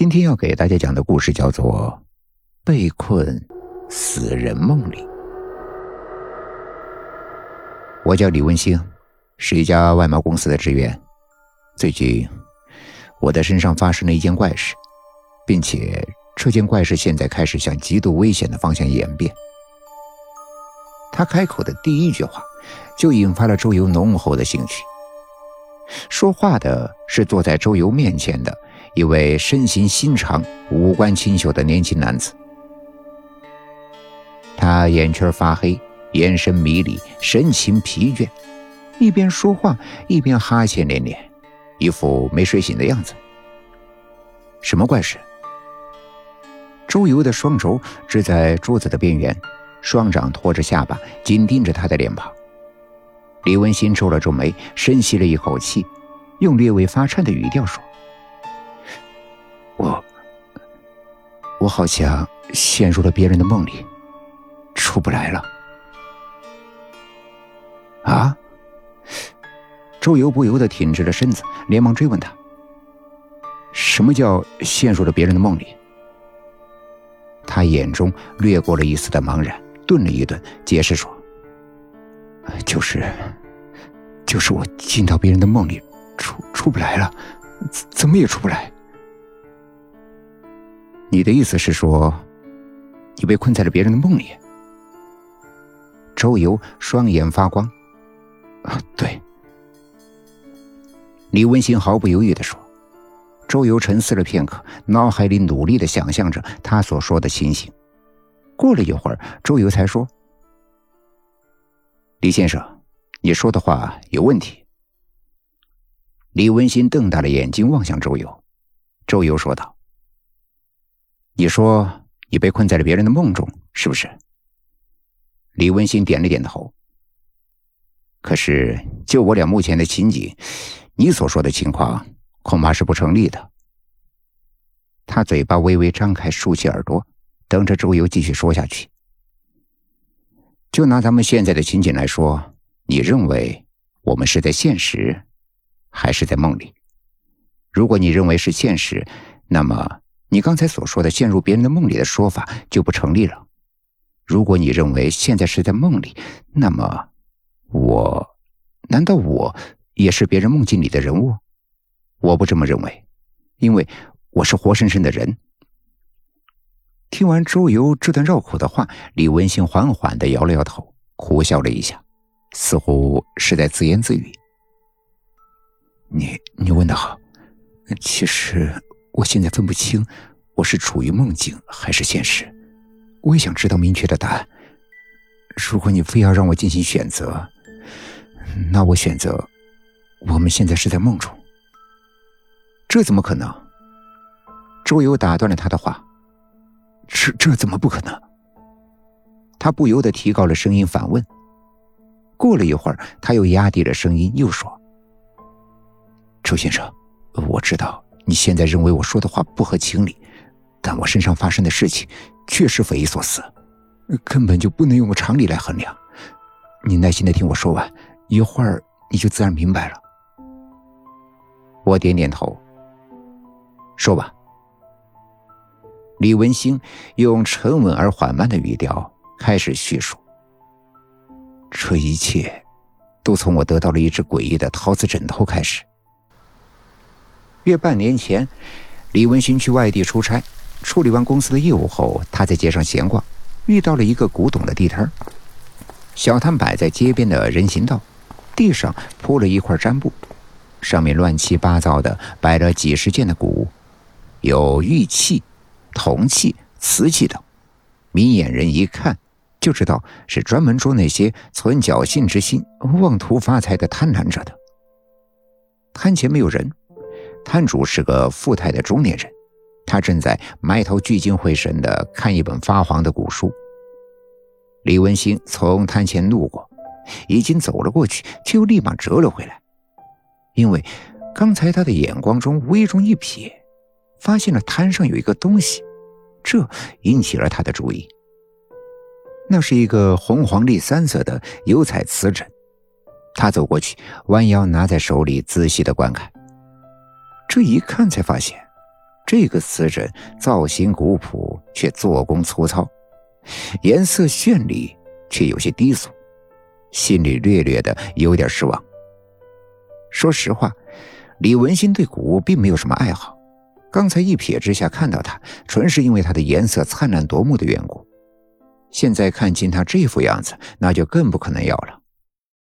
今天要给大家讲的故事叫做《被困死人梦里》。我叫李文星，是一家外贸公司的职员。最近，我的身上发生了一件怪事，并且这件怪事现在开始向极度危险的方向演变。他开口的第一句话，就引发了周游浓厚的兴趣。说话的是坐在周游面前的。一位身形心长、五官清秀的年轻男子，他眼圈发黑，眼神迷离，神情疲倦，一边说话一边哈欠连连，一副没睡醒的样子。什么怪事？周游的双肘支在桌子的边缘，双掌托着下巴，紧盯着他的脸庞。李文新皱了皱眉，深吸了一口气，用略微发颤的语调说。好像陷入了别人的梦里，出不来了。啊！周游不由得挺直了身子，连忙追问他：“什么叫陷入了别人的梦里？”他眼中掠过了一丝的茫然，顿了一顿，解释说：“就是，就是我进到别人的梦里，出出不来了，怎么也出不来。”你的意思是说，你被困在了别人的梦里？周游双眼发光。啊，对。李文新毫不犹豫的说。周游沉思了片刻，脑海里努力的想象着他所说的情形。过了一会儿，周游才说：“李先生，你说的话有问题。”李文新瞪大了眼睛望向周游。周游说道。你说你被困在了别人的梦中，是不是？李文新点了点头。可是就我俩目前的情景，你所说的情况恐怕是不成立的。他嘴巴微微张开，竖起耳朵，等着周游继续说下去。就拿咱们现在的情景来说，你认为我们是在现实，还是在梦里？如果你认为是现实，那么。你刚才所说的陷入别人的梦里的说法就不成立了。如果你认为现在是在梦里，那么我，难道我也是别人梦境里的人物？我不这么认为，因为我是活生生的人。听完周游这段绕口的话，李文新缓缓的摇了摇头，苦笑了一下，似乎是在自言自语：“你，你问的好，其实……”我现在分不清，我是处于梦境还是现实。我也想知道明确的答案。如果你非要让我进行选择，那我选择我们现在是在梦中。这怎么可能？周游打断了他的话。这这怎么不可能？他不由得提高了声音反问。过了一会儿，他又压低了声音，又说：“周先生，我知道。”你现在认为我说的话不合情理，但我身上发生的事情确实匪夷所思，根本就不能用常理来衡量。你耐心的听我说完，一会儿你就自然明白了。我点点头，说吧。李文星用沉稳而缓慢的语调开始叙述：这一切都从我得到了一只诡异的陶瓷枕头开始。约半年前，李文新去外地出差，处理完公司的业务后，他在街上闲逛，遇到了一个古董的地摊小摊摆在街边的人行道，地上铺了一块毡布，上面乱七八糟的摆了几十件的古物，有玉器、铜器、瓷器等。明眼人一看就知道是专门捉那些存侥幸之心、妄图发财的贪婪者的。摊前没有人。摊主是个富态的中年人，他正在埋头聚精会神地看一本发黄的古书。李文兴从摊前路过，已经走了过去，却又立马折了回来，因为刚才他的眼光中微中一瞥，发现了摊上有一个东西，这引起了他的注意。那是一个红黄绿三色的油彩瓷枕，他走过去，弯腰拿在手里，仔细的观看。这一看才发现，这个瓷枕造型古朴，却做工粗糙，颜色绚丽，却有些低俗，心里略略的有点失望。说实话，李文新对古物并没有什么爱好，刚才一瞥之下看到它，纯是因为它的颜色灿烂夺目的缘故。现在看见它这副样子，那就更不可能要了。